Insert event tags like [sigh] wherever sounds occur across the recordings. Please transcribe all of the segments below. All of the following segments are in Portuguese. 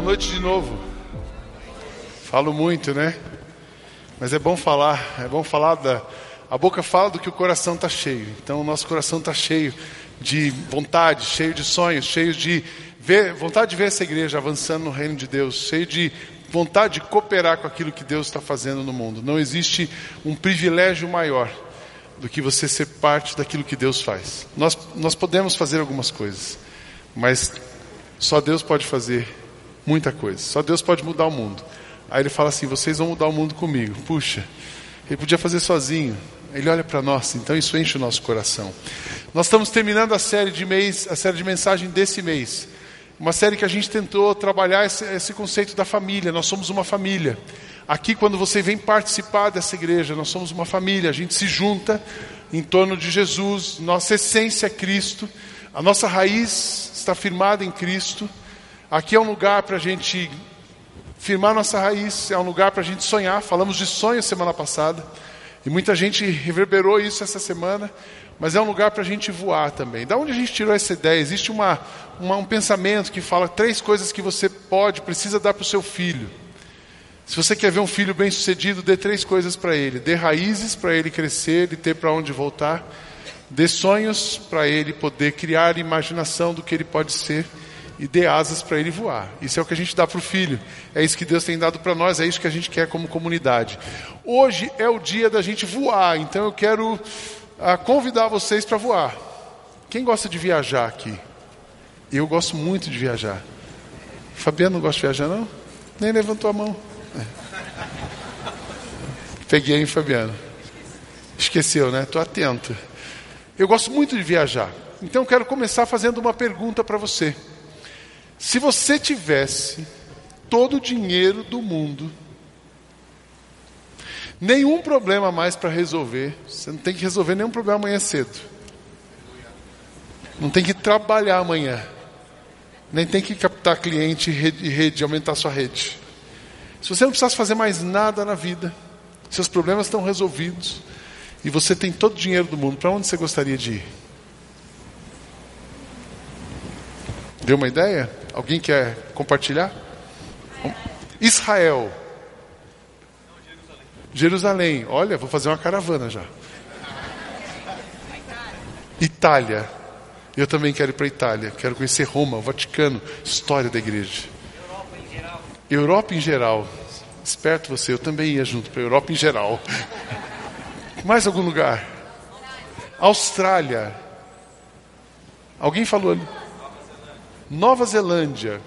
boa noite de novo. Falo muito, né? Mas é bom falar, é bom falar da. A boca fala do que o coração está cheio. Então o nosso coração está cheio de vontade, cheio de sonhos, cheio de ver, vontade de ver essa igreja avançando no reino de Deus, cheio de vontade de cooperar com aquilo que Deus está fazendo no mundo. Não existe um privilégio maior do que você ser parte daquilo que Deus faz. Nós, nós podemos fazer algumas coisas, mas só Deus pode fazer muita coisa. Só Deus pode mudar o mundo. Aí ele fala assim: vocês vão mudar o mundo comigo. Puxa, ele podia fazer sozinho. Ele olha para nós, então isso enche o nosso coração. Nós estamos terminando a série de mês, a série de mensagem desse mês. Uma série que a gente tentou trabalhar esse, esse conceito da família. Nós somos uma família. Aqui, quando você vem participar dessa igreja, nós somos uma família. A gente se junta em torno de Jesus. Nossa essência é Cristo. A nossa raiz está firmada em Cristo. Aqui é um lugar para a gente firmar nossa raiz, é um lugar para a gente sonhar. Falamos de sonho semana passada. E muita gente reverberou isso essa semana, mas é um lugar para a gente voar também. Da onde a gente tirou essa ideia? Existe uma, uma, um pensamento que fala três coisas que você pode, precisa dar para o seu filho. Se você quer ver um filho bem sucedido, dê três coisas para ele: dê raízes para ele crescer e ter para onde voltar, dê sonhos para ele poder criar imaginação do que ele pode ser e dê asas para ele voar. Isso é o que a gente dá para o filho. É isso que Deus tem dado para nós, é isso que a gente quer como comunidade. Hoje é o dia da gente voar, então eu quero uh, convidar vocês para voar. Quem gosta de viajar aqui? Eu gosto muito de viajar. Fabiano não gosta de viajar, não? Nem levantou a mão. É. Peguei, hein, Fabiano? Esqueceu, né? Estou atento. Eu gosto muito de viajar. Então quero começar fazendo uma pergunta para você. Se você tivesse todo o dinheiro do mundo, nenhum problema mais para resolver, você não tem que resolver nenhum problema amanhã cedo. Não tem que trabalhar amanhã. Nem tem que captar cliente e rede, aumentar sua rede. Se você não precisasse fazer mais nada na vida, seus problemas estão resolvidos e você tem todo o dinheiro do mundo, para onde você gostaria de ir? Deu uma ideia? Alguém quer compartilhar? Israel. Jerusalém. Olha, vou fazer uma caravana já. Itália. Eu também quero ir para Itália. Quero conhecer Roma, o Vaticano, história da igreja. Europa em geral. Europa em geral. Esperto você, eu também ia junto para a Europa em geral. [laughs] Mais algum lugar? Austrália. Alguém falou ali? Nova Zelândia.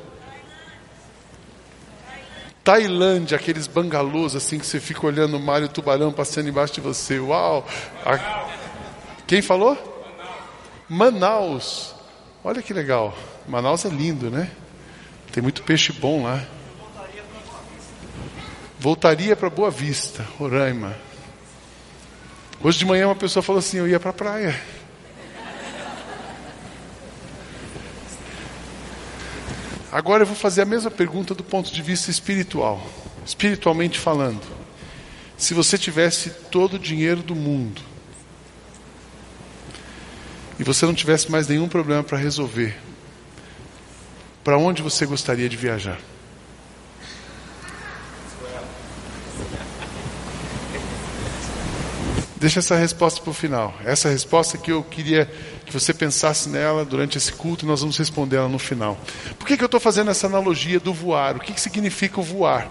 Tailândia, aqueles bangalôs assim que você fica olhando o mar e o tubarão passando embaixo de você. Uau! A... Quem falou? Manaus. Olha que legal. Manaus é lindo, né? Tem muito peixe bom lá. Voltaria para Boa Vista, Roraima. Hoje de manhã uma pessoa falou assim: Eu ia para a praia. Agora eu vou fazer a mesma pergunta do ponto de vista espiritual, espiritualmente falando. Se você tivesse todo o dinheiro do mundo e você não tivesse mais nenhum problema para resolver, para onde você gostaria de viajar? Deixa essa resposta para o final. Essa resposta que eu queria que você pensasse nela durante esse culto e nós vamos responder ela no final. Por que, que eu estou fazendo essa analogia do voar? O que, que significa o voar?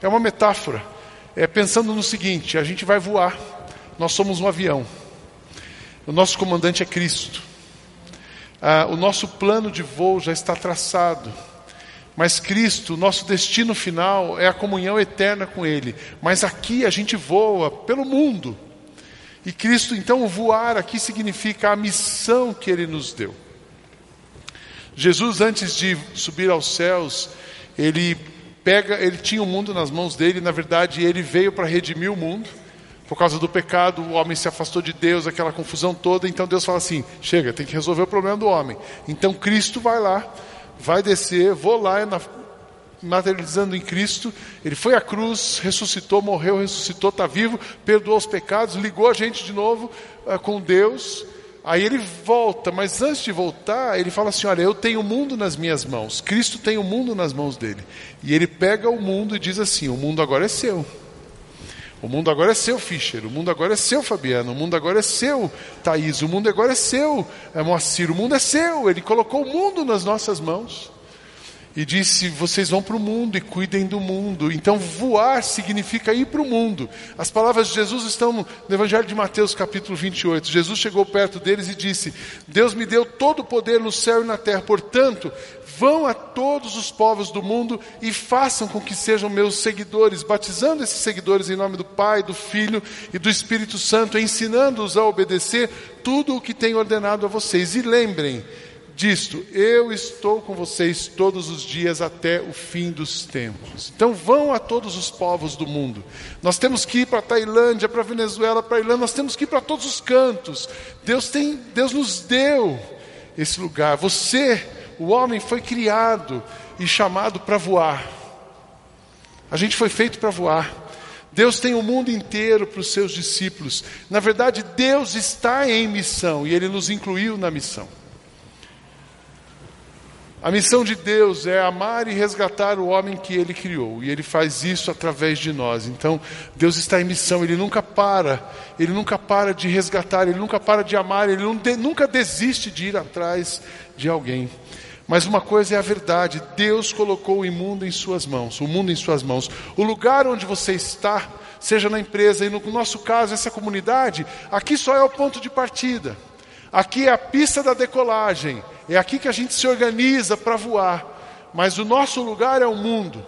É uma metáfora. É pensando no seguinte: a gente vai voar, nós somos um avião, o nosso comandante é Cristo, ah, o nosso plano de voo já está traçado. Mas Cristo, nosso destino final é a comunhão eterna com Ele. Mas aqui a gente voa pelo mundo. E Cristo, então, voar aqui significa a missão que ele nos deu. Jesus, antes de subir aos céus, ele pega, ele tinha o mundo nas mãos dele, na verdade, ele veio para redimir o mundo. Por causa do pecado, o homem se afastou de Deus, aquela confusão toda. Então Deus fala assim: chega, tem que resolver o problema do homem. Então Cristo vai lá, vai descer, vou lá na, materializando em Cristo. Ele foi à cruz, ressuscitou, morreu, ressuscitou, está vivo, perdoou os pecados, ligou a gente de novo uh, com Deus. Aí ele volta, mas antes de voltar, ele fala assim: Olha, eu tenho o mundo nas minhas mãos. Cristo tem o mundo nas mãos dele. E ele pega o mundo e diz assim: O mundo agora é seu. O mundo agora é seu, Fischer. O mundo agora é seu, Fabiano. O mundo agora é seu, Thaís. O mundo agora é seu, é Moacir. O mundo é seu. Ele colocou o mundo nas nossas mãos e disse: Vocês vão para o mundo e cuidem do mundo. Então, voar significa ir para o mundo. As palavras de Jesus estão no Evangelho de Mateus, capítulo 28. Jesus chegou perto deles e disse: Deus me deu todo o poder no céu e na terra, portanto, vão a todos os povos do mundo e façam com que sejam meus seguidores, batizando esses seguidores em nome do Pai, do Filho e do Espírito Santo, ensinando-os a obedecer tudo o que tenho ordenado a vocês. E lembrem, disto: Eu estou com vocês todos os dias até o fim dos tempos. Então vão a todos os povos do mundo. Nós temos que ir para a Tailândia, para a Venezuela, para a Irlanda, nós temos que ir para todos os cantos. Deus tem, Deus nos deu esse lugar. Você, o homem, foi criado e chamado para voar. A gente foi feito para voar. Deus tem o mundo inteiro para os seus discípulos. Na verdade, Deus está em missão e Ele nos incluiu na missão. A missão de Deus é amar e resgatar o homem que ele criou, e ele faz isso através de nós. Então, Deus está em missão, ele nunca para, ele nunca para de resgatar, ele nunca para de amar, ele nunca desiste de ir atrás de alguém. Mas uma coisa é a verdade: Deus colocou o mundo em suas mãos, o mundo em suas mãos. O lugar onde você está, seja na empresa e no nosso caso, essa comunidade, aqui só é o ponto de partida. Aqui é a pista da decolagem. É aqui que a gente se organiza para voar. Mas o nosso lugar é o mundo.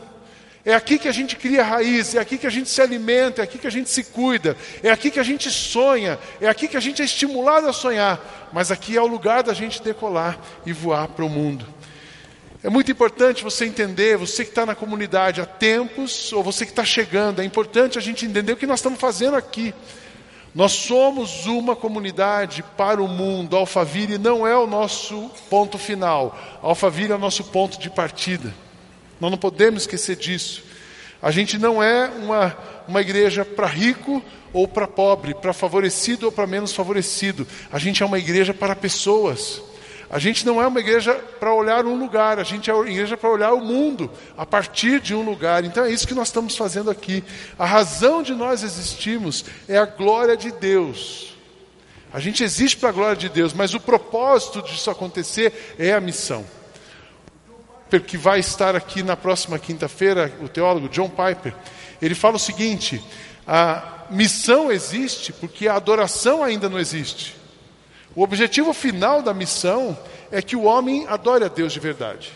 É aqui que a gente cria raiz, é aqui que a gente se alimenta, é aqui que a gente se cuida, é aqui que a gente sonha, é aqui que a gente é estimulado a sonhar. Mas aqui é o lugar da gente decolar e voar para o mundo. É muito importante você entender, você que está na comunidade há tempos, ou você que está chegando, é importante a gente entender o que nós estamos fazendo aqui. Nós somos uma comunidade para o mundo. Alphaville não é o nosso ponto final. Alphaville é o nosso ponto de partida. Nós não podemos esquecer disso. A gente não é uma, uma igreja para rico ou para pobre, para favorecido ou para menos favorecido. A gente é uma igreja para pessoas. A gente não é uma igreja para olhar um lugar, a gente é uma igreja para olhar o mundo a partir de um lugar. Então é isso que nós estamos fazendo aqui. A razão de nós existirmos é a glória de Deus. A gente existe para a glória de Deus, mas o propósito disso acontecer é a missão. Que vai estar aqui na próxima quinta-feira, o teólogo John Piper, ele fala o seguinte: a missão existe porque a adoração ainda não existe. O objetivo final da missão é que o homem adore a Deus de verdade.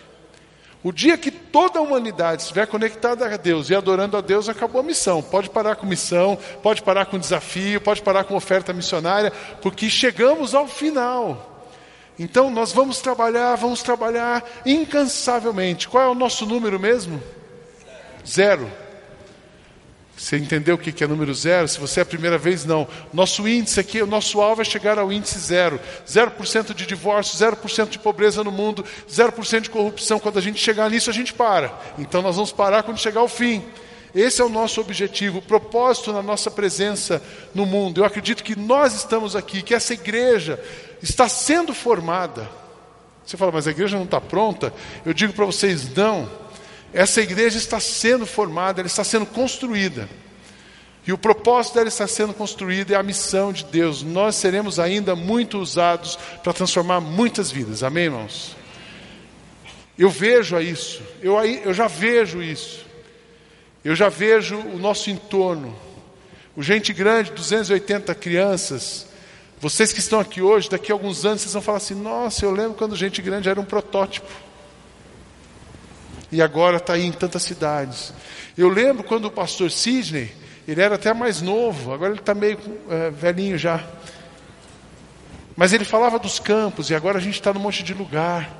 O dia que toda a humanidade estiver conectada a Deus e adorando a Deus, acabou a missão. Pode parar com missão, pode parar com desafio, pode parar com oferta missionária, porque chegamos ao final. Então nós vamos trabalhar, vamos trabalhar incansavelmente. Qual é o nosso número mesmo? Zero. Você entendeu o que é número zero? Se você é a primeira vez, não. Nosso índice aqui, o nosso alvo é chegar ao índice zero. 0% de divórcio, 0% de pobreza no mundo, 0% de corrupção. Quando a gente chegar nisso, a gente para. Então nós vamos parar quando chegar ao fim. Esse é o nosso objetivo, o propósito na nossa presença no mundo. Eu acredito que nós estamos aqui, que essa igreja está sendo formada. Você fala, mas a igreja não está pronta? Eu digo para vocês, não. Essa igreja está sendo formada, ela está sendo construída. E o propósito dela estar sendo construída é a missão de Deus. Nós seremos ainda muito usados para transformar muitas vidas. Amém, irmãos? Eu vejo isso, eu, eu já vejo isso. Eu já vejo o nosso entorno. O Gente Grande, 280 crianças. Vocês que estão aqui hoje, daqui a alguns anos, vocês vão falar assim: Nossa, eu lembro quando Gente Grande era um protótipo e agora está aí em tantas cidades. Eu lembro quando o pastor Sidney, ele era até mais novo, agora ele está meio é, velhinho já. Mas ele falava dos campos e agora a gente está num monte de lugar.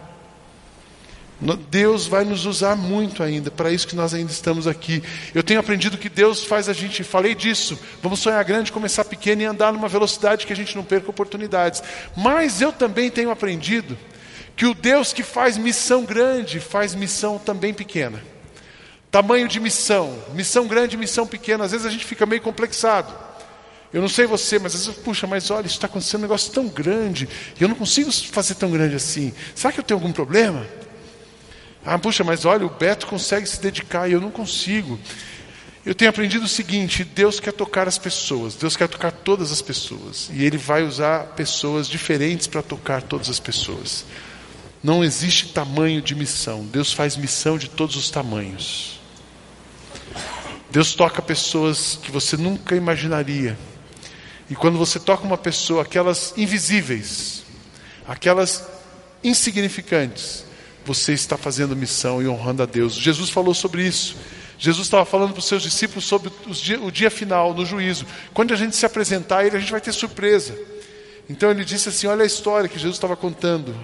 Deus vai nos usar muito ainda, para isso que nós ainda estamos aqui. Eu tenho aprendido que Deus faz a gente, falei disso, vamos sonhar grande, começar pequeno e andar numa velocidade que a gente não perca oportunidades. Mas eu também tenho aprendido que o Deus que faz missão grande faz missão também pequena. Tamanho de missão, missão grande, missão pequena, às vezes a gente fica meio complexado. Eu não sei você, mas às vezes, puxa, mas olha, está acontecendo um negócio tão grande, e eu não consigo fazer tão grande assim. Será que eu tenho algum problema? Ah, puxa, mas olha, o Beto consegue se dedicar e eu não consigo. Eu tenho aprendido o seguinte: Deus quer tocar as pessoas, Deus quer tocar todas as pessoas, e Ele vai usar pessoas diferentes para tocar todas as pessoas. Não existe tamanho de missão, Deus faz missão de todos os tamanhos. Deus toca pessoas que você nunca imaginaria. E quando você toca uma pessoa, aquelas invisíveis, aquelas insignificantes, você está fazendo missão e honrando a Deus. Jesus falou sobre isso. Jesus estava falando para os seus discípulos sobre dia, o dia final, no juízo. Quando a gente se apresentar a Ele, a gente vai ter surpresa. Então ele disse assim: Olha a história que Jesus estava contando,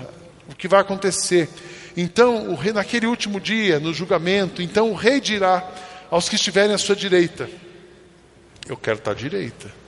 o que vai acontecer. Então, o rei, naquele último dia, no julgamento, então o rei dirá aos que estiverem à sua direita: Eu quero estar à direita.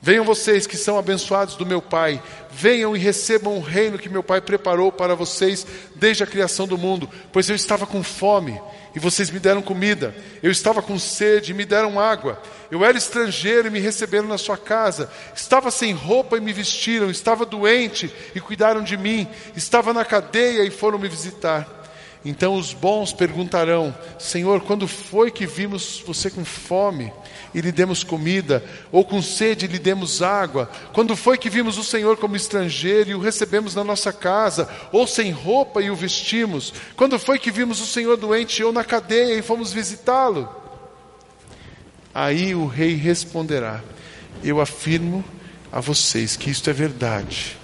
Venham vocês que são abençoados do meu Pai, venham e recebam o reino que meu Pai preparou para vocês desde a criação do mundo, pois eu estava com fome e vocês me deram comida, eu estava com sede e me deram água, eu era estrangeiro e me receberam na sua casa, estava sem roupa e me vestiram, estava doente e cuidaram de mim, estava na cadeia e foram me visitar. Então os bons perguntarão: Senhor, quando foi que vimos você com fome e lhe demos comida, ou com sede lhe demos água? Quando foi que vimos o Senhor como estrangeiro e o recebemos na nossa casa, ou sem roupa e o vestimos? Quando foi que vimos o Senhor doente ou na cadeia e fomos visitá-lo? Aí o rei responderá: Eu afirmo a vocês que isto é verdade.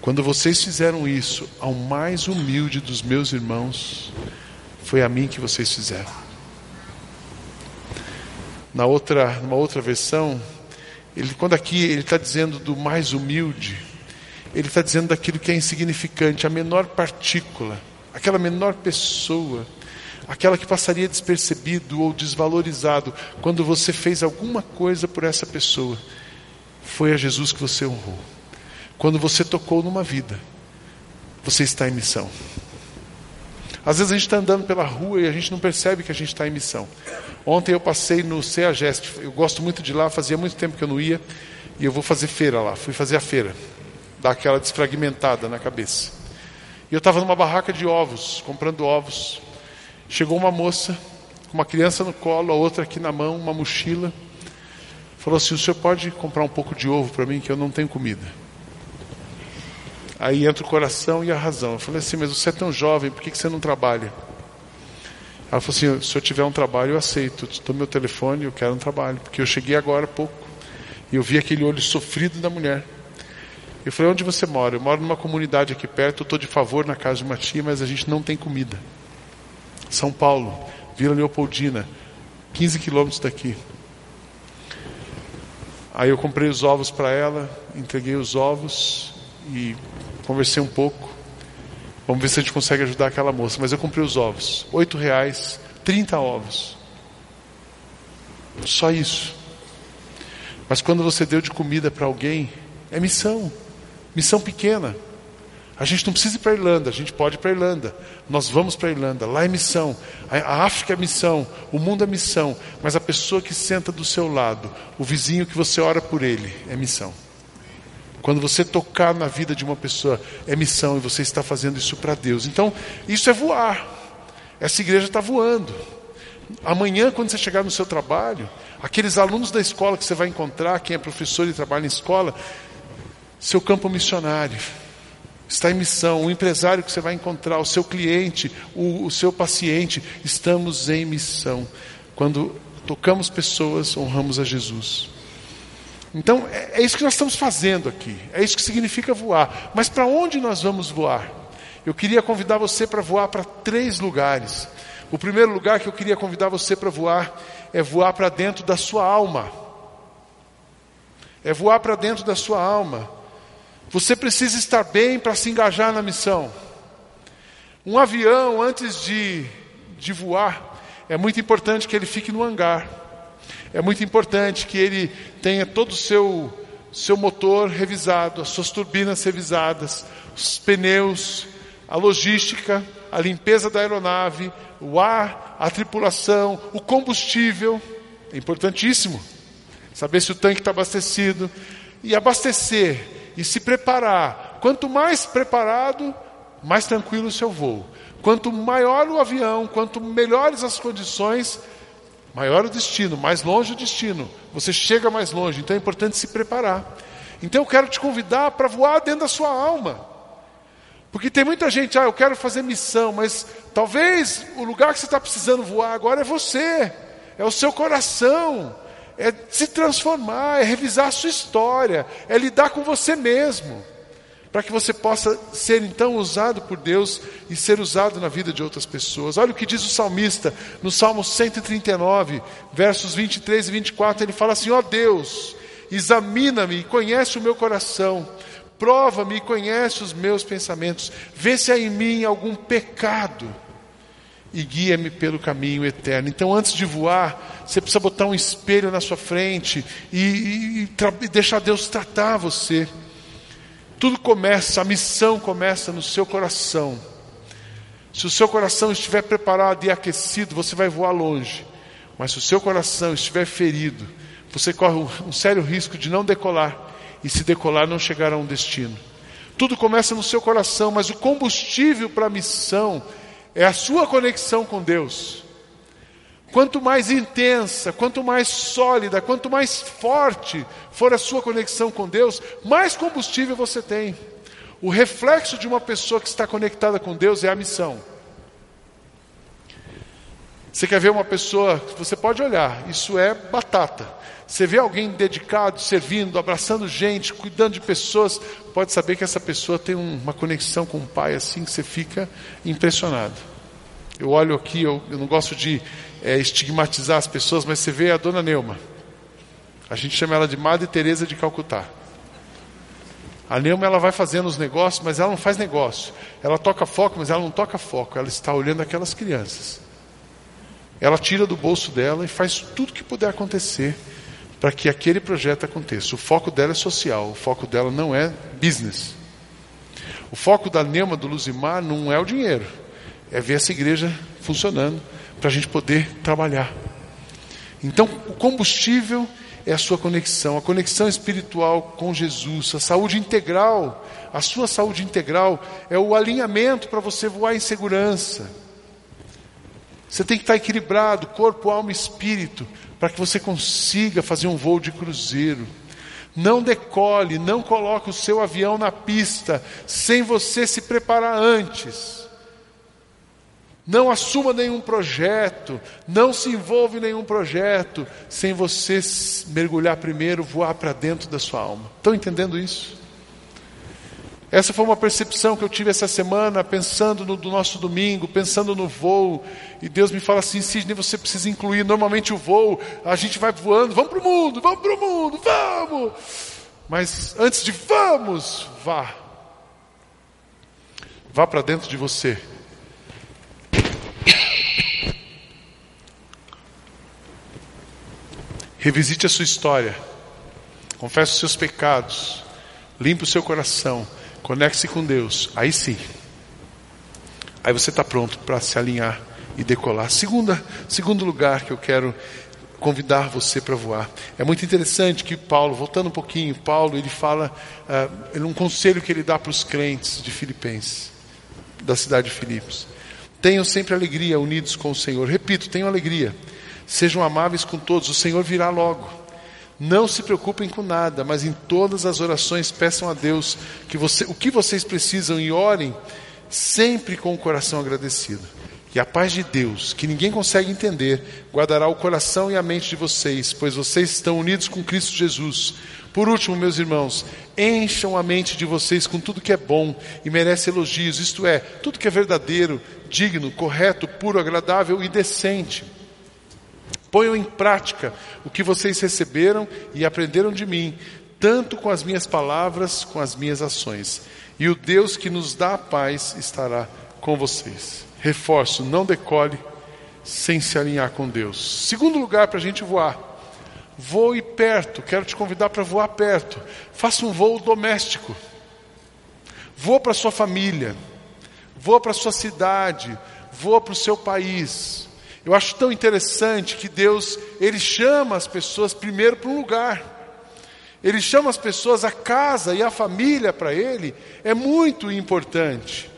Quando vocês fizeram isso ao mais humilde dos meus irmãos, foi a mim que vocês fizeram. Na outra, numa outra versão, ele, quando aqui ele está dizendo do mais humilde, ele está dizendo daquilo que é insignificante, a menor partícula, aquela menor pessoa, aquela que passaria despercebido ou desvalorizado quando você fez alguma coisa por essa pessoa. Foi a Jesus que você honrou. Quando você tocou numa vida, você está em missão. Às vezes a gente está andando pela rua e a gente não percebe que a gente está em missão. Ontem eu passei no CEAGEST, eu gosto muito de lá, fazia muito tempo que eu não ia, e eu vou fazer feira lá. Fui fazer a feira, dar aquela desfragmentada na cabeça. E eu estava numa barraca de ovos, comprando ovos. Chegou uma moça, com uma criança no colo, a outra aqui na mão, uma mochila. Falou assim: O senhor pode comprar um pouco de ovo para mim, que eu não tenho comida. Aí entra o coração e a razão. Eu falei assim, mas você é tão jovem, por que você não trabalha? Ela falou assim, se eu tiver um trabalho, eu aceito. Estou meu telefone, eu quero um trabalho. Porque eu cheguei agora há pouco. E eu vi aquele olho sofrido da mulher. Eu falei, onde você mora? Eu moro numa comunidade aqui perto, estou de favor na casa de uma tia, mas a gente não tem comida. São Paulo, Vila Leopoldina, 15 quilômetros daqui. Aí eu comprei os ovos para ela, entreguei os ovos e Conversei um pouco. Vamos ver se a gente consegue ajudar aquela moça. Mas eu comprei os ovos. Oito reais, 30 ovos. Só isso. Mas quando você deu de comida para alguém, é missão. Missão pequena. A gente não precisa ir para a Irlanda, a gente pode ir para a Irlanda. Nós vamos para a Irlanda, lá é missão. A África é missão, o mundo é missão. Mas a pessoa que senta do seu lado, o vizinho que você ora por ele, é missão. Quando você tocar na vida de uma pessoa, é missão e você está fazendo isso para Deus. Então, isso é voar. Essa igreja está voando. Amanhã, quando você chegar no seu trabalho, aqueles alunos da escola que você vai encontrar, quem é professor e trabalha em escola, seu campo missionário está em missão. O empresário que você vai encontrar, o seu cliente, o, o seu paciente, estamos em missão. Quando tocamos pessoas, honramos a Jesus. Então, é, é isso que nós estamos fazendo aqui. É isso que significa voar. Mas para onde nós vamos voar? Eu queria convidar você para voar para três lugares. O primeiro lugar que eu queria convidar você para voar é voar para dentro da sua alma. É voar para dentro da sua alma. Você precisa estar bem para se engajar na missão. Um avião, antes de, de voar, é muito importante que ele fique no hangar. É muito importante que ele tenha todo o seu, seu motor revisado, as suas turbinas revisadas, os pneus, a logística, a limpeza da aeronave, o ar, a tripulação, o combustível. É importantíssimo. saber se o tanque está abastecido e abastecer e se preparar. Quanto mais preparado, mais tranquilo o seu voo. Quanto maior o avião, quanto melhores as condições, maior o destino, mais longe o destino. Você chega mais longe, então é importante se preparar. Então eu quero te convidar para voar dentro da sua alma. Porque tem muita gente, ah, eu quero fazer missão, mas talvez o lugar que você está precisando voar agora é você, é o seu coração, é se transformar, é revisar a sua história, é lidar com você mesmo para que você possa ser então usado por Deus e ser usado na vida de outras pessoas. Olha o que diz o salmista no Salmo 139, versos 23 e 24, ele fala assim: "Ó oh Deus, examina-me e conhece o meu coração, prova-me e conhece os meus pensamentos, vê se há em mim algum pecado e guia-me pelo caminho eterno. Então, antes de voar, você precisa botar um espelho na sua frente e, e, e deixar Deus tratar você. Tudo começa, a missão começa no seu coração. Se o seu coração estiver preparado e aquecido, você vai voar longe. Mas se o seu coração estiver ferido, você corre um sério risco de não decolar. E se decolar, não chegar a um destino. Tudo começa no seu coração, mas o combustível para a missão é a sua conexão com Deus. Quanto mais intensa, quanto mais sólida, quanto mais forte for a sua conexão com Deus, mais combustível você tem. O reflexo de uma pessoa que está conectada com Deus é a missão. Você quer ver uma pessoa, você pode olhar, isso é batata. Você vê alguém dedicado, servindo, abraçando gente, cuidando de pessoas, pode saber que essa pessoa tem uma conexão com o Pai assim que você fica impressionado. Eu olho aqui, eu, eu não gosto de é, estigmatizar as pessoas, mas você vê a dona Neuma. A gente chama ela de Madre Teresa de Calcutá. A Neuma ela vai fazendo os negócios, mas ela não faz negócio. Ela toca foco, mas ela não toca foco. Ela está olhando aquelas crianças. Ela tira do bolso dela e faz tudo que puder acontecer para que aquele projeto aconteça. O foco dela é social, o foco dela não é business. O foco da Neuma do Luzimar não é o dinheiro, é ver essa igreja funcionando, para a gente poder trabalhar. Então, o combustível é a sua conexão, a conexão espiritual com Jesus, a saúde integral. A sua saúde integral é o alinhamento para você voar em segurança. Você tem que estar equilibrado, corpo, alma e espírito, para que você consiga fazer um voo de cruzeiro. Não decole, não coloque o seu avião na pista sem você se preparar antes. Não assuma nenhum projeto, não se envolva em nenhum projeto, sem você mergulhar primeiro, voar para dentro da sua alma. Estão entendendo isso? Essa foi uma percepção que eu tive essa semana, pensando no do nosso domingo, pensando no voo. E Deus me fala assim: Sidney, você precisa incluir. Normalmente o voo, a gente vai voando, vamos para o mundo, vamos para o mundo, vamos. Mas antes de vamos, vá. Vá para dentro de você Revisite a sua história. Confesse os seus pecados. Limpe o seu coração. Conecte-se com Deus. Aí sim. Aí você está pronto para se alinhar e decolar. Segunda, segundo lugar que eu quero convidar você para voar. É muito interessante que Paulo, voltando um pouquinho, Paulo ele fala, uh, um conselho que ele dá para os crentes de Filipenses, da cidade de Filipos. Tenham sempre alegria unidos com o Senhor. Repito, tenham alegria. Sejam amáveis com todos, o Senhor virá logo. Não se preocupem com nada, mas em todas as orações peçam a Deus que você, o que vocês precisam e orem sempre com o coração agradecido. E a paz de Deus, que ninguém consegue entender, guardará o coração e a mente de vocês, pois vocês estão unidos com Cristo Jesus. Por último, meus irmãos, encham a mente de vocês com tudo que é bom e merece elogios, isto é, tudo que é verdadeiro, digno, correto, puro, agradável e decente. Ponham em prática o que vocês receberam e aprenderam de mim, tanto com as minhas palavras, com as minhas ações. E o Deus que nos dá a paz estará com vocês. Reforço, não decole sem se alinhar com Deus. Segundo lugar para a gente voar. Voe perto, quero te convidar para voar perto. Faça um voo doméstico. Voa para sua família. Voa para sua cidade. Voa para o seu país. Eu acho tão interessante que Deus, Ele chama as pessoas primeiro para um lugar. Ele chama as pessoas, a casa e a família para Ele é muito importante.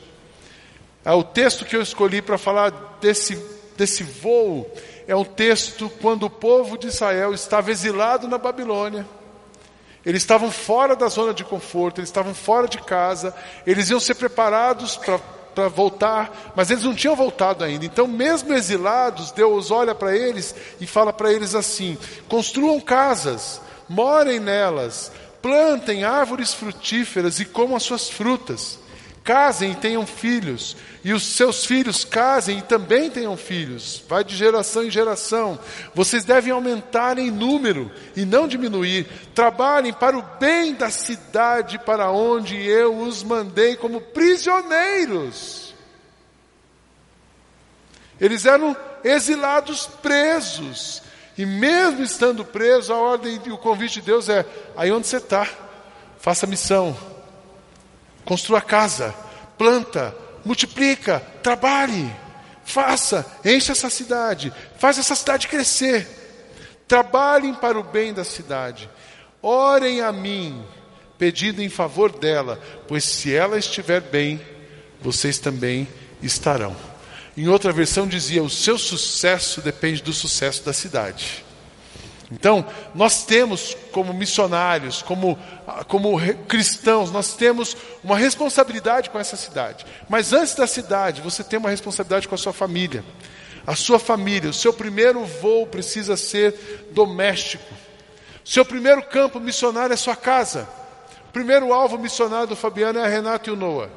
É o texto que eu escolhi para falar desse, desse voo é um texto quando o povo de Israel estava exilado na Babilônia. Eles estavam fora da zona de conforto, eles estavam fora de casa, eles iam ser preparados para para voltar, mas eles não tinham voltado ainda. Então, mesmo exilados, Deus olha para eles e fala para eles assim: construam casas, morem nelas, plantem árvores frutíferas e comam as suas frutas. Casem e tenham filhos, e os seus filhos casem e também tenham filhos. Vai de geração em geração. Vocês devem aumentar em número e não diminuir. Trabalhem para o bem da cidade para onde eu os mandei como prisioneiros. Eles eram exilados presos. E mesmo estando presos, a ordem e o convite de Deus é: aí onde você está, faça missão Construa casa, planta, multiplica, trabalhe, faça, encha essa cidade, faz essa cidade crescer. Trabalhem para o bem da cidade. Orem a mim, pedindo em favor dela, pois se ela estiver bem, vocês também estarão. Em outra versão dizia: o seu sucesso depende do sucesso da cidade. Então, nós temos, como missionários, como, como cristãos, nós temos uma responsabilidade com essa cidade. Mas antes da cidade, você tem uma responsabilidade com a sua família. A sua família, o seu primeiro voo precisa ser doméstico. O seu primeiro campo missionário é sua casa. O primeiro alvo missionário do Fabiano é a Renata e o Noah.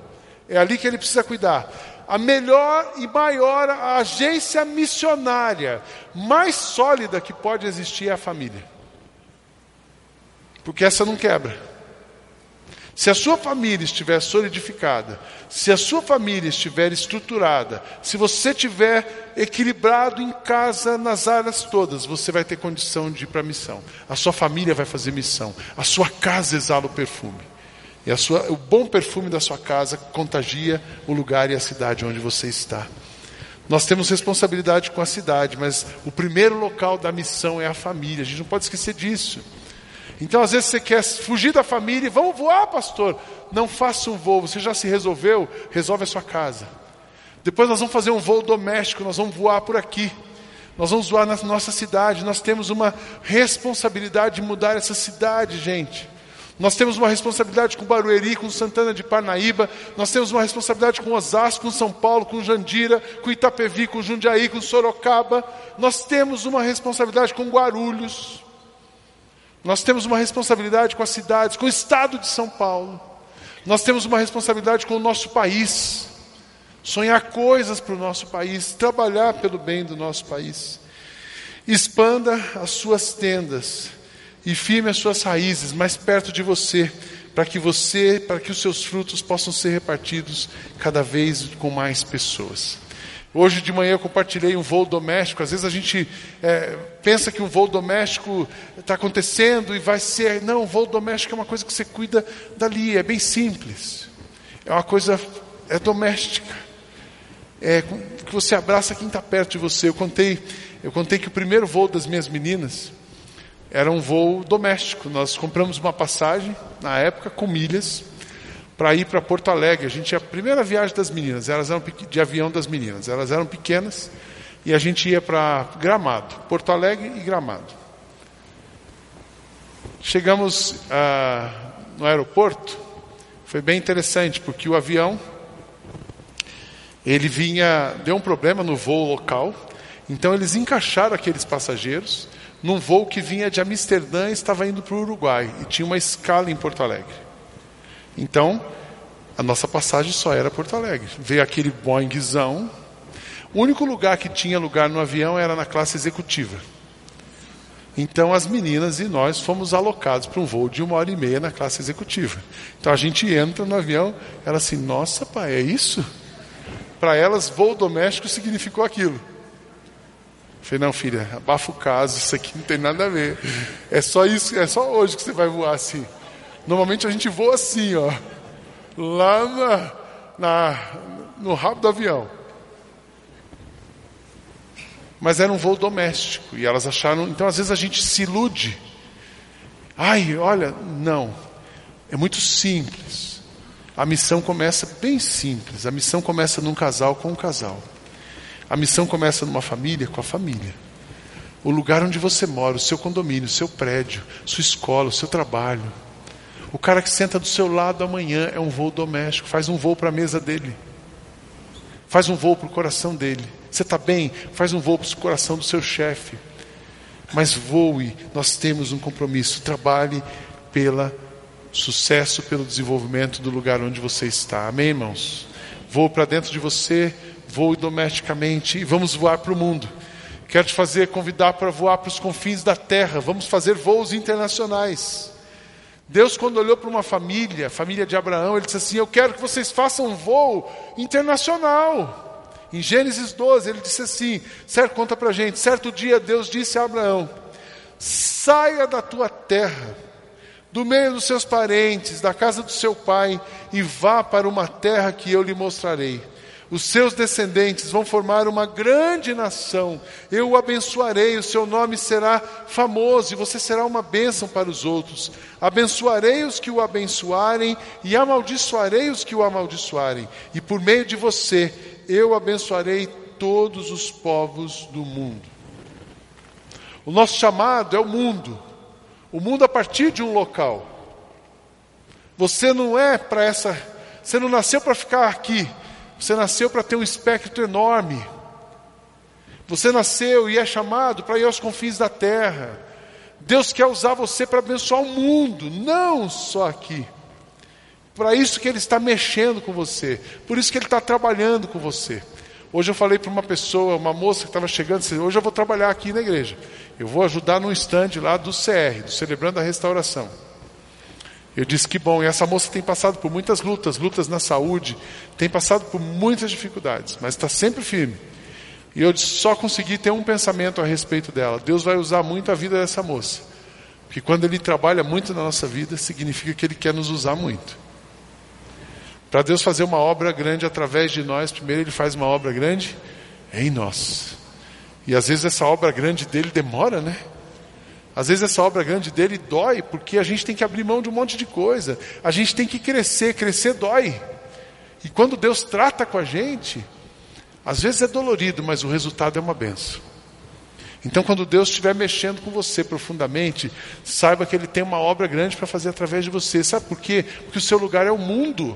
É ali que ele precisa cuidar a melhor e maior agência missionária, mais sólida que pode existir é a família. Porque essa não quebra. Se a sua família estiver solidificada, se a sua família estiver estruturada, se você estiver equilibrado em casa nas áreas todas, você vai ter condição de ir para a missão. A sua família vai fazer missão. A sua casa exala o perfume. E sua, o bom perfume da sua casa contagia o lugar e a cidade onde você está. Nós temos responsabilidade com a cidade, mas o primeiro local da missão é a família. A gente não pode esquecer disso. Então, às vezes você quer fugir da família e vamos voar, pastor. Não faça um voo. Você já se resolveu? Resolve a sua casa. Depois nós vamos fazer um voo doméstico. Nós vamos voar por aqui. Nós vamos voar na nossa cidade. Nós temos uma responsabilidade de mudar essa cidade, gente. Nós temos uma responsabilidade com Barueri, com Santana de Parnaíba, nós temos uma responsabilidade com Osasco, com São Paulo, com Jandira, com Itapevi, com Jundiaí, com Sorocaba. Nós temos uma responsabilidade com Guarulhos. Nós temos uma responsabilidade com as cidades, com o estado de São Paulo. Nós temos uma responsabilidade com o nosso país. Sonhar coisas para o nosso país, trabalhar pelo bem do nosso país. Expanda as suas tendas e firme as suas raízes mais perto de você, para que você, para que os seus frutos possam ser repartidos cada vez com mais pessoas. Hoje de manhã eu compartilhei um voo doméstico. Às vezes a gente é, pensa que um voo doméstico está acontecendo e vai ser. Não, o voo doméstico é uma coisa que você cuida dali, é bem simples. É uma coisa é doméstica. É que você abraça quem está perto de você. Eu contei, eu contei que o primeiro voo das minhas meninas era um voo doméstico. Nós compramos uma passagem, na época, com milhas, para ir para Porto Alegre. A gente a primeira viagem das meninas, elas eram de avião das meninas. Elas eram pequenas e a gente ia para Gramado, Porto Alegre e Gramado. Chegamos ah, no aeroporto, foi bem interessante porque o avião ele vinha, deu um problema no voo local, então eles encaixaram aqueles passageiros num voo que vinha de Amsterdã e estava indo para o Uruguai e tinha uma escala em Porto Alegre. Então, a nossa passagem só era Porto Alegre. Veio aquele Boeingzão. O único lugar que tinha lugar no avião era na classe executiva. Então as meninas e nós fomos alocados para um voo de uma hora e meia na classe executiva. Então a gente entra no avião, ela assim, nossa pai, é isso? Para elas, voo doméstico significou aquilo. Falei, não, filha, abafa o caso, isso aqui não tem nada a ver. É só isso, é só hoje que você vai voar assim. Normalmente a gente voa assim, ó. Lá na, na, no rabo do avião. Mas era um voo doméstico e elas acharam. Então, às vezes, a gente se ilude. Ai, olha, não. É muito simples. A missão começa bem simples. A missão começa num casal com um casal. A missão começa numa família com a família. O lugar onde você mora, o seu condomínio, o seu prédio, sua escola, o seu trabalho. O cara que senta do seu lado amanhã é um voo doméstico, faz um voo para a mesa dele. Faz um voo para o coração dele. Você está bem? Faz um voo para o coração do seu chefe. Mas voe, nós temos um compromisso. Trabalhe pelo sucesso, pelo desenvolvimento do lugar onde você está. Amém, irmãos? Voe para dentro de você, voe domesticamente e vamos voar para o mundo. Quero te fazer convidar para voar para os confins da terra. Vamos fazer voos internacionais. Deus, quando olhou para uma família, família de Abraão, ele disse assim: Eu quero que vocês façam um voo internacional. Em Gênesis 12, ele disse assim: certo, conta para a gente. Certo dia, Deus disse a Abraão: saia da tua terra, do meio dos seus parentes, da casa do seu pai, e vá para uma terra que eu lhe mostrarei. Os seus descendentes vão formar uma grande nação. Eu o abençoarei, o seu nome será famoso e você será uma bênção para os outros. Abençoarei os que o abençoarem e amaldiçoarei os que o amaldiçoarem. E por meio de você eu abençoarei todos os povos do mundo. O nosso chamado é o mundo, o mundo a partir de um local. Você não é para essa, você não nasceu para ficar aqui, você nasceu para ter um espectro enorme. Você nasceu e é chamado para ir aos confins da terra. Deus quer usar você para abençoar o mundo, não só aqui. Para isso que Ele está mexendo com você. Por isso que Ele está trabalhando com você. Hoje eu falei para uma pessoa, uma moça que estava chegando, disse, hoje eu vou trabalhar aqui na igreja. Eu vou ajudar no stand lá do CR, do Celebrando a Restauração. Eu disse que bom, e essa moça tem passado por muitas lutas, lutas na saúde, tem passado por muitas dificuldades, mas está sempre firme. E eu só consegui ter um pensamento a respeito dela. Deus vai usar muito a vida dessa moça. Porque quando Ele trabalha muito na nossa vida, significa que Ele quer nos usar muito. Para Deus fazer uma obra grande através de nós, primeiro Ele faz uma obra grande em nós. E às vezes essa obra grande dele demora, né? Às vezes essa obra grande dele dói, porque a gente tem que abrir mão de um monte de coisa. A gente tem que crescer, crescer dói. E quando Deus trata com a gente, às vezes é dolorido, mas o resultado é uma benção. Então, quando Deus estiver mexendo com você profundamente, saiba que Ele tem uma obra grande para fazer através de você. Sabe por quê? Porque o seu lugar é o mundo.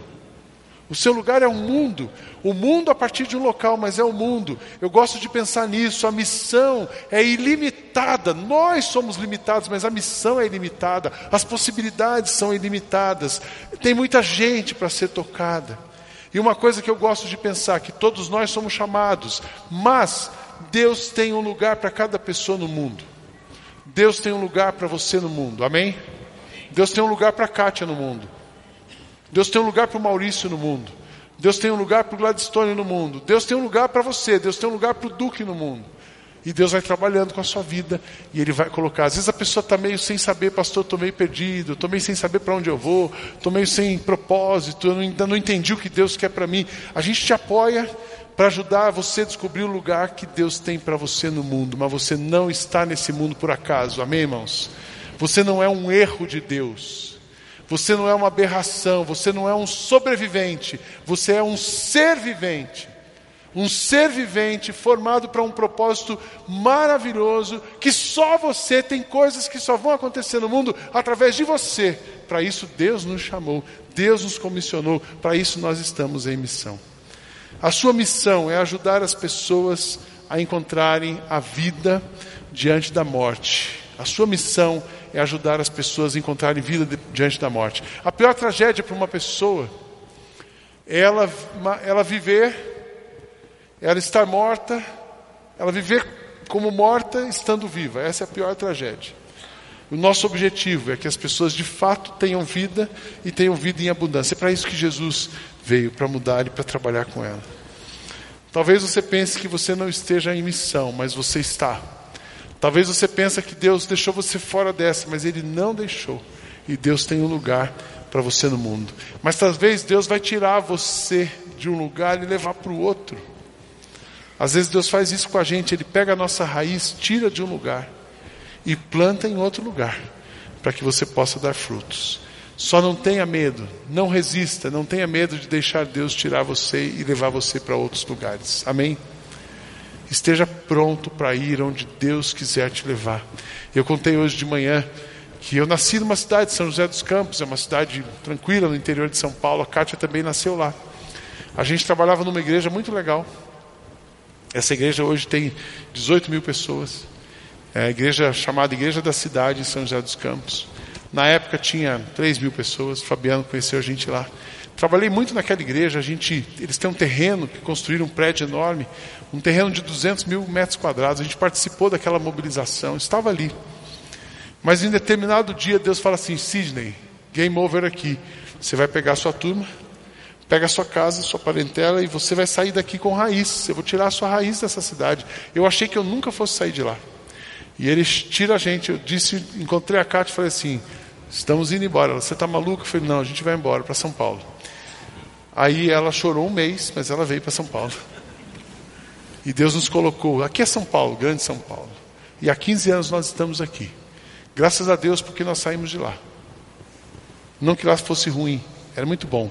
O seu lugar é o mundo. O mundo a partir de um local, mas é o mundo. Eu gosto de pensar nisso. A missão é ilimitada. Nós somos limitados, mas a missão é ilimitada. As possibilidades são ilimitadas. Tem muita gente para ser tocada. E uma coisa que eu gosto de pensar que todos nós somos chamados, mas Deus tem um lugar para cada pessoa no mundo. Deus tem um lugar para você no mundo. Amém? Deus tem um lugar para Kátia no mundo. Deus tem um lugar para o Maurício no mundo. Deus tem um lugar para o Gladstone no mundo. Deus tem um lugar para você. Deus tem um lugar para o Duque no mundo. E Deus vai trabalhando com a sua vida e Ele vai colocar. Às vezes a pessoa está meio sem saber, pastor, estou meio perdido, estou meio sem saber para onde eu vou, estou meio sem propósito, eu ainda não entendi o que Deus quer para mim. A gente te apoia para ajudar você a descobrir o lugar que Deus tem para você no mundo, mas você não está nesse mundo por acaso, amém, irmãos? Você não é um erro de Deus. Você não é uma aberração, você não é um sobrevivente, você é um ser vivente. Um ser vivente formado para um propósito maravilhoso, que só você tem coisas que só vão acontecer no mundo através de você. Para isso Deus nos chamou, Deus nos comissionou, para isso nós estamos em missão. A sua missão é ajudar as pessoas a encontrarem a vida diante da morte. A sua missão é é ajudar as pessoas a encontrarem vida diante da morte. A pior tragédia para uma pessoa é ela, ela viver, ela estar morta, ela viver como morta estando viva. Essa é a pior tragédia. O nosso objetivo é que as pessoas de fato tenham vida e tenham vida em abundância. É para isso que Jesus veio, para mudar e para trabalhar com ela. Talvez você pense que você não esteja em missão, mas você está. Talvez você pense que Deus deixou você fora dessa, mas Ele não deixou. E Deus tem um lugar para você no mundo. Mas talvez Deus vai tirar você de um lugar e levar para o outro. Às vezes Deus faz isso com a gente, Ele pega a nossa raiz, tira de um lugar e planta em outro lugar, para que você possa dar frutos. Só não tenha medo, não resista, não tenha medo de deixar Deus tirar você e levar você para outros lugares. Amém? Esteja pronto para ir onde Deus quiser te levar. Eu contei hoje de manhã que eu nasci numa cidade, São José dos Campos, é uma cidade tranquila no interior de São Paulo. A Kátia também nasceu lá. A gente trabalhava numa igreja muito legal. Essa igreja hoje tem 18 mil pessoas. É a igreja chamada Igreja da Cidade, em São José dos Campos. Na época tinha 3 mil pessoas, Fabiano conheceu a gente lá. Trabalhei muito naquela igreja, a gente, eles têm um terreno que construíram um prédio enorme, um terreno de 200 mil metros quadrados. A gente participou daquela mobilização, estava ali. Mas em determinado dia Deus fala assim: Sidney, game over aqui. Você vai pegar a sua turma, pega a sua casa, sua parentela e você vai sair daqui com raiz. Eu vou tirar a sua raiz dessa cidade. Eu achei que eu nunca fosse sair de lá. E eles tiram a gente. Eu disse, encontrei a Cátia e falei assim: estamos indo embora. Ela, você está maluco? Eu falei: não, a gente vai embora para São Paulo. Aí ela chorou um mês, mas ela veio para São Paulo. E Deus nos colocou. Aqui é São Paulo, grande São Paulo. E há 15 anos nós estamos aqui. Graças a Deus porque nós saímos de lá. Não que lá fosse ruim, era muito bom.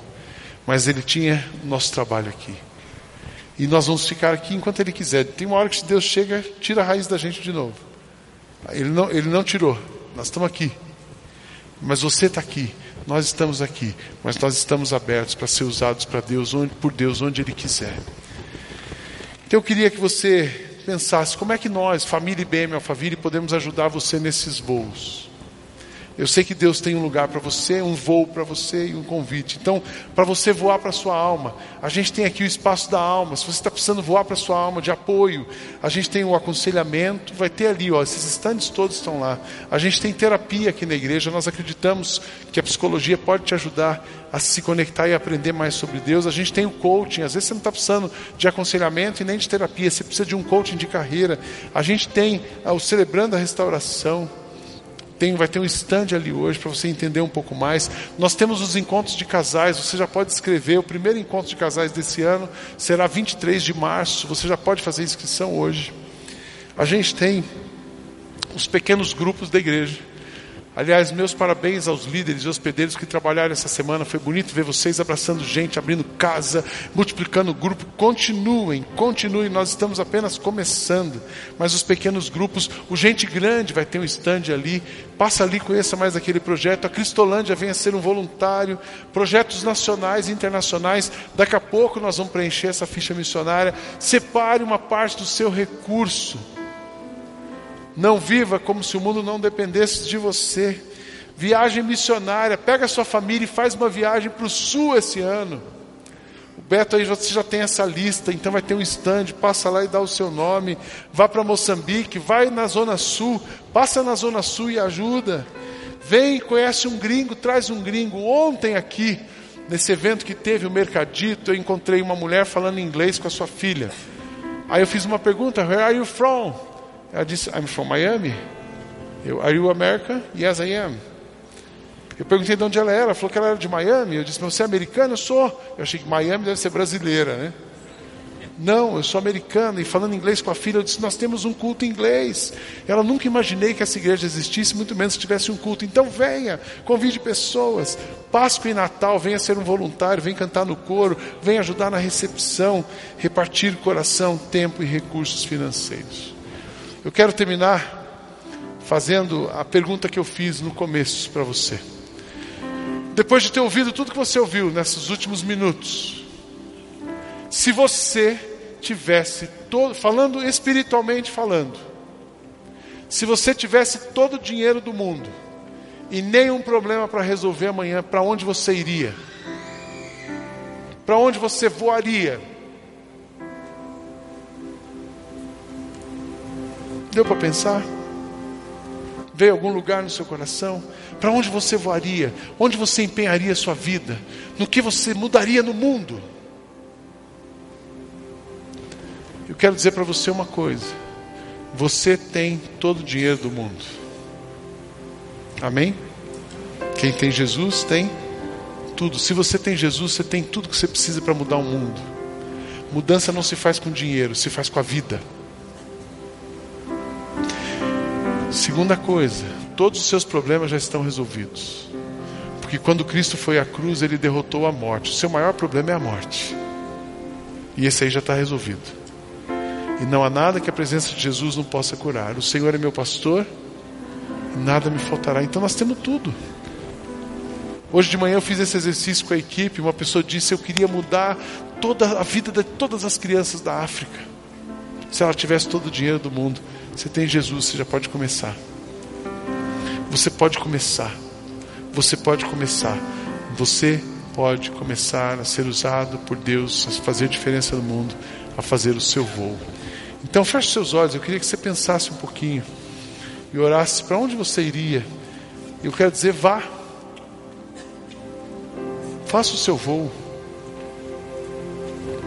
Mas ele tinha nosso trabalho aqui. E nós vamos ficar aqui enquanto ele quiser. Tem uma hora que Deus chega, tira a raiz da gente de novo. Ele não, ele não tirou. Nós estamos aqui. Mas você está aqui. Nós estamos aqui. Mas nós estamos abertos para ser usados para Deus, onde, por Deus, onde Ele quiser. Então eu queria que você pensasse como é que nós, família IBM Alphaville, podemos ajudar você nesses voos. Eu sei que Deus tem um lugar para você, um voo para você e um convite. Então, para você voar para a sua alma, a gente tem aqui o espaço da alma. Se você está precisando voar para a sua alma de apoio, a gente tem o aconselhamento, vai ter ali, ó, esses estandes todos estão lá. A gente tem terapia aqui na igreja, nós acreditamos que a psicologia pode te ajudar a se conectar e aprender mais sobre Deus. A gente tem o coaching, às vezes você não está precisando de aconselhamento e nem de terapia, você precisa de um coaching de carreira. A gente tem o Celebrando a Restauração. Tem, vai ter um stand ali hoje para você entender um pouco mais. Nós temos os encontros de casais, você já pode escrever. O primeiro encontro de casais desse ano será 23 de março, você já pode fazer inscrição hoje. A gente tem os pequenos grupos da igreja. Aliás, meus parabéns aos líderes e hospedeiros que trabalharam essa semana. Foi bonito ver vocês abraçando gente, abrindo casa, multiplicando o grupo. Continuem, continuem. Nós estamos apenas começando. Mas os pequenos grupos, o Gente Grande vai ter um stand ali. Passa ali, conheça mais aquele projeto. A Cristolândia venha ser um voluntário. Projetos nacionais e internacionais. Daqui a pouco nós vamos preencher essa ficha missionária. Separe uma parte do seu recurso não viva como se o mundo não dependesse de você. Viagem missionária, pega a sua família e faz uma viagem para o sul esse ano. O Beto aí você já tem essa lista, então vai ter um stand, passa lá e dá o seu nome. Vá para Moçambique, vai na Zona Sul, passa na Zona Sul e ajuda. Vem, conhece um gringo, traz um gringo. Ontem aqui, nesse evento que teve o Mercadito, eu encontrei uma mulher falando inglês com a sua filha. Aí eu fiz uma pergunta: Where are you from? Ela disse, I'm from Miami. Eu, Are you American? Yes, I am. Eu perguntei de onde ela era. Ela falou que ela era de Miami. Eu disse, mas você é americana? Eu sou. Eu achei que Miami deve ser brasileira, né? Não, eu sou americana. E falando inglês com a filha, eu disse, nós temos um culto em inglês. Ela nunca imaginei que essa igreja existisse, muito menos que tivesse um culto. Então venha, convide pessoas. Páscoa e Natal, venha ser um voluntário, venha cantar no coro, venha ajudar na recepção, repartir coração, tempo e recursos financeiros. Eu quero terminar fazendo a pergunta que eu fiz no começo para você. Depois de ter ouvido tudo que você ouviu nesses últimos minutos, se você tivesse todo, falando espiritualmente falando, se você tivesse todo o dinheiro do mundo e nenhum problema para resolver amanhã, para onde você iria? Para onde você voaria? Deu para pensar? Veio algum lugar no seu coração? Para onde você voaria? Onde você empenharia a sua vida? No que você mudaria no mundo? Eu quero dizer para você uma coisa: você tem todo o dinheiro do mundo. Amém? Quem tem Jesus tem tudo. Se você tem Jesus, você tem tudo que você precisa para mudar o mundo. Mudança não se faz com dinheiro, se faz com a vida. Segunda coisa, todos os seus problemas já estão resolvidos. Porque quando Cristo foi à cruz, ele derrotou a morte. O seu maior problema é a morte. E esse aí já está resolvido. E não há nada que a presença de Jesus não possa curar. O Senhor é meu pastor, e nada me faltará. Então nós temos tudo. Hoje de manhã eu fiz esse exercício com a equipe. Uma pessoa disse: Eu queria mudar toda a vida de todas as crianças da África. Se ela tivesse todo o dinheiro do mundo, você tem Jesus, você já pode começar. Você pode começar. Você pode começar. Você pode começar a ser usado por Deus, a fazer diferença no mundo, a fazer o seu voo. Então feche seus olhos, eu queria que você pensasse um pouquinho e orasse para onde você iria. Eu quero dizer, vá. Faça o seu voo.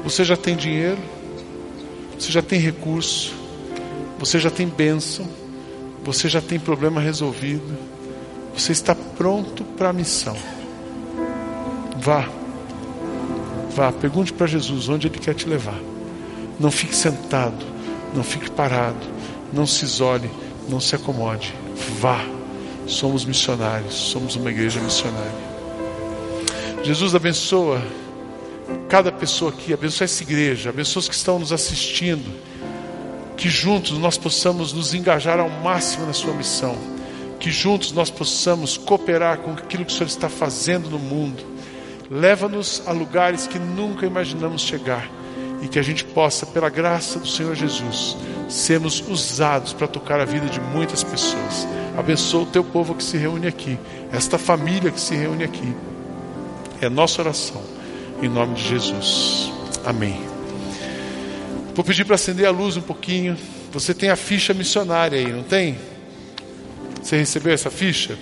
Você já tem dinheiro, você já tem recurso, você já tem bênção, você já tem problema resolvido, você está pronto para a missão. Vá, vá, pergunte para Jesus onde Ele quer te levar. Não fique sentado, não fique parado, não se isole, não se acomode. Vá, somos missionários, somos uma igreja missionária. Jesus abençoa cada pessoa aqui, abençoa essa igreja, abençoa os que estão nos assistindo, que juntos nós possamos nos engajar ao máximo na Sua missão, que juntos nós possamos cooperar com aquilo que o Senhor está fazendo no mundo. Leva-nos a lugares que nunca imaginamos chegar e que a gente possa, pela graça do Senhor Jesus, sermos usados para tocar a vida de muitas pessoas. Abençoa o teu povo que se reúne aqui, esta família que se reúne aqui. É nossa oração, em nome de Jesus. Amém. Vou pedir para acender a luz um pouquinho. Você tem a ficha missionária aí, não tem? Você recebeu essa ficha?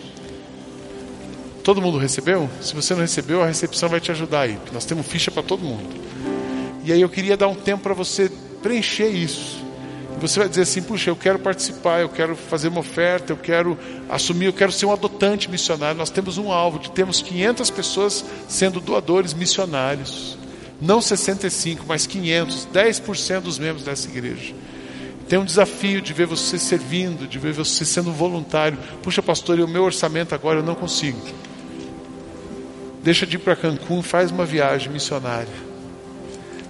Todo mundo recebeu? Se você não recebeu, a recepção vai te ajudar aí. Nós temos ficha para todo mundo. E aí eu queria dar um tempo para você preencher isso. Você vai dizer assim: puxa, eu quero participar, eu quero fazer uma oferta, eu quero assumir, eu quero ser um adotante missionário. Nós temos um alvo de termos 500 pessoas sendo doadores missionários. Não 65, mas 500, 10% dos membros dessa igreja. Tem um desafio de ver você servindo, de ver você sendo voluntário. Puxa, pastor, e o meu orçamento agora eu não consigo. Deixa de ir para Cancún, faz uma viagem missionária.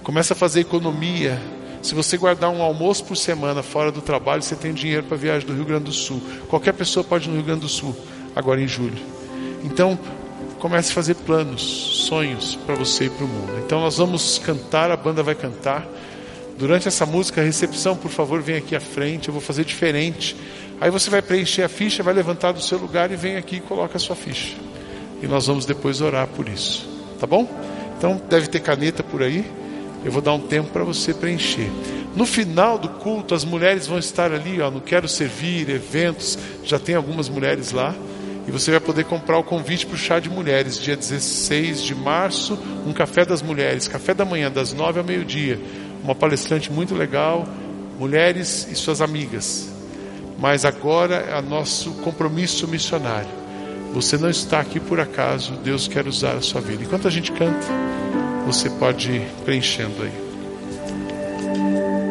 Começa a fazer economia se você guardar um almoço por semana fora do trabalho, você tem dinheiro para viagem do Rio Grande do Sul. Qualquer pessoa pode ir no Rio Grande do Sul, agora em julho. Então, comece a fazer planos, sonhos para você e para o mundo. Então, nós vamos cantar, a banda vai cantar. Durante essa música, a recepção, por favor, vem aqui à frente. Eu vou fazer diferente. Aí você vai preencher a ficha, vai levantar do seu lugar e vem aqui e coloca a sua ficha. E nós vamos depois orar por isso. Tá bom? Então, deve ter caneta por aí. Eu vou dar um tempo para você preencher. No final do culto, as mulheres vão estar ali, ó, no Quero Servir, eventos, já tem algumas mulheres lá. E você vai poder comprar o convite para o chá de mulheres, dia 16 de março, um café das mulheres, café da manhã, das nove ao meio-dia. Uma palestrante muito legal, mulheres e suas amigas. Mas agora é nosso compromisso missionário. Você não está aqui por acaso, Deus quer usar a sua vida. Enquanto a gente canta. Você pode ir preenchendo aí.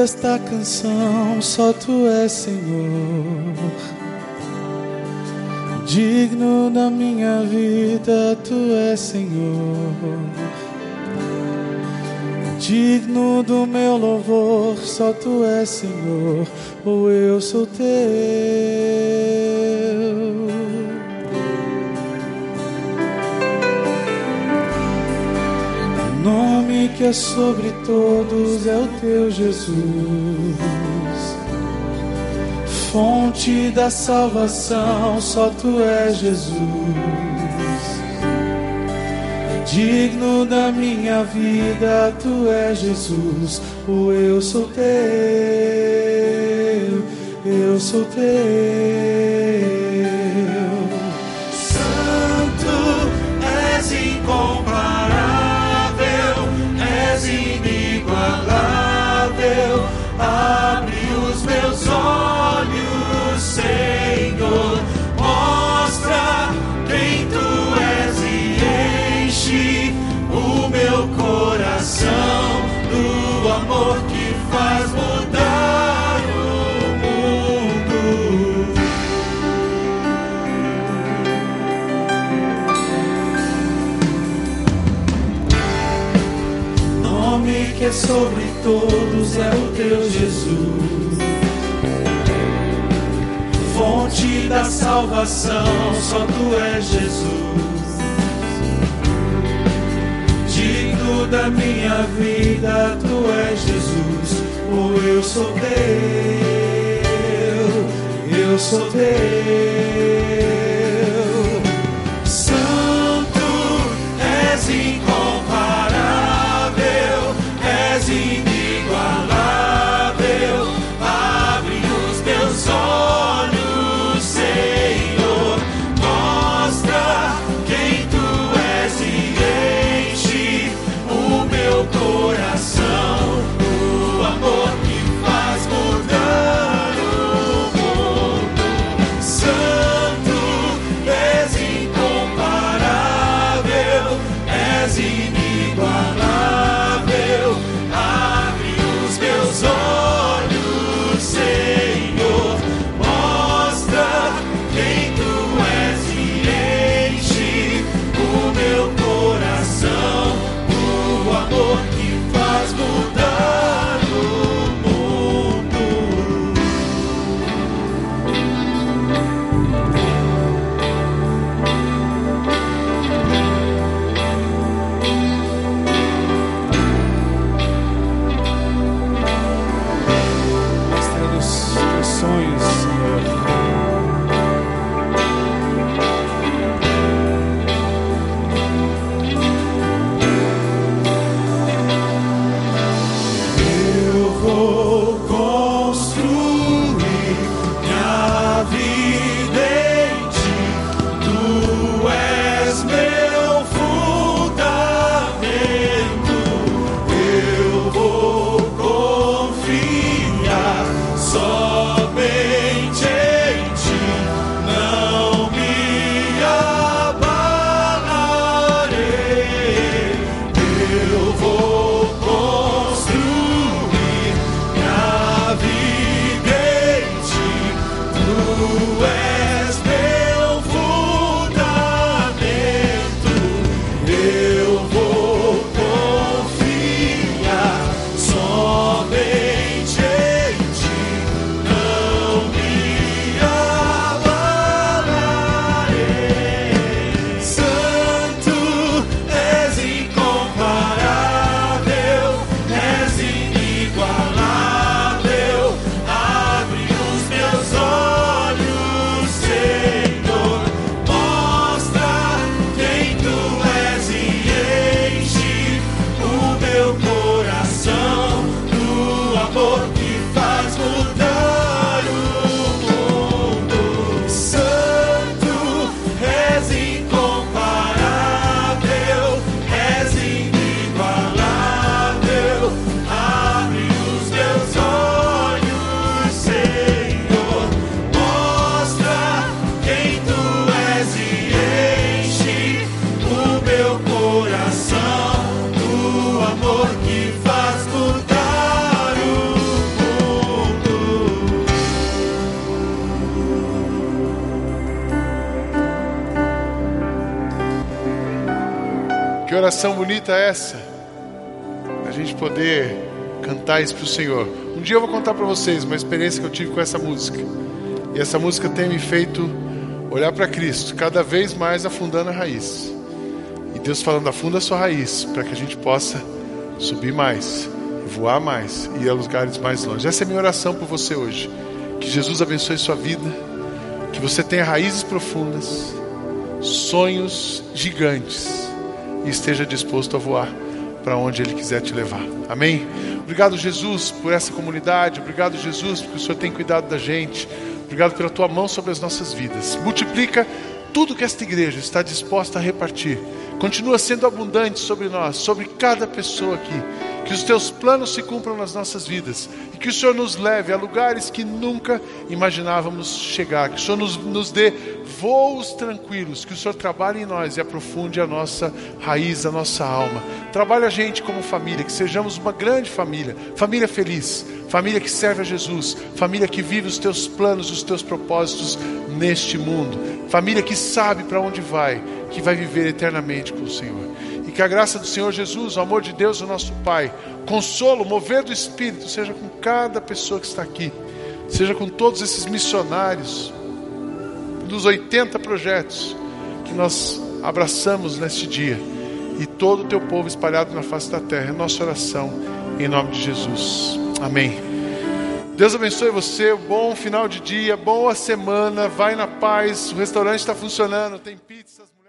Desta canção, só tu és Senhor. Digno da minha vida, tu és Senhor. Digno do meu louvor, só tu és Senhor, ou eu sou teu. Que é sobre todos é o teu Jesus fonte da salvação, só tu és Jesus. Digno da minha vida, tu és Jesus. O eu sou teu, eu sou teu. Santo, que é sobre todos é o teu Jesus. Fonte da salvação, só tu és Jesus. Digno da minha vida, tu és Jesus. Oh, eu sou teu, eu sou teu. Oração bonita essa. A gente poder cantar isso para o Senhor. Um dia eu vou contar para vocês uma experiência que eu tive com essa música. E essa música tem me feito olhar para Cristo, cada vez mais afundando a raiz. E Deus falando, afunda a sua raiz, para que a gente possa subir mais, voar mais e ir a lugares mais longe. Essa é a minha oração por você hoje. Que Jesus abençoe sua vida, que você tenha raízes profundas, sonhos gigantes e esteja disposto a voar para onde Ele quiser te levar. Amém? Obrigado, Jesus, por essa comunidade. Obrigado, Jesus, porque o Senhor tem cuidado da gente. Obrigado pela tua mão sobre as nossas vidas. Multiplica tudo que esta igreja está disposta a repartir. Continua sendo abundante sobre nós, sobre cada pessoa aqui. Que os teus planos se cumpram nas nossas vidas e que o Senhor nos leve a lugares que nunca imaginávamos chegar. Que o Senhor nos, nos dê voos tranquilos, que o Senhor trabalhe em nós e aprofunde a nossa raiz, a nossa alma. Trabalhe a gente como família, que sejamos uma grande família, família feliz, família que serve a Jesus, família que vive os teus planos, os teus propósitos neste mundo, família que sabe para onde vai, que vai viver eternamente com o Senhor. E que a graça do Senhor Jesus, o amor de Deus, o nosso Pai, consolo, mover do Espírito, seja com cada pessoa que está aqui, seja com todos esses missionários, dos 80 projetos que nós abraçamos neste dia, e todo o teu povo espalhado na face da terra. É nossa oração, em nome de Jesus. Amém. Deus abençoe você, bom final de dia, boa semana, vai na paz, o restaurante está funcionando, tem pizzas.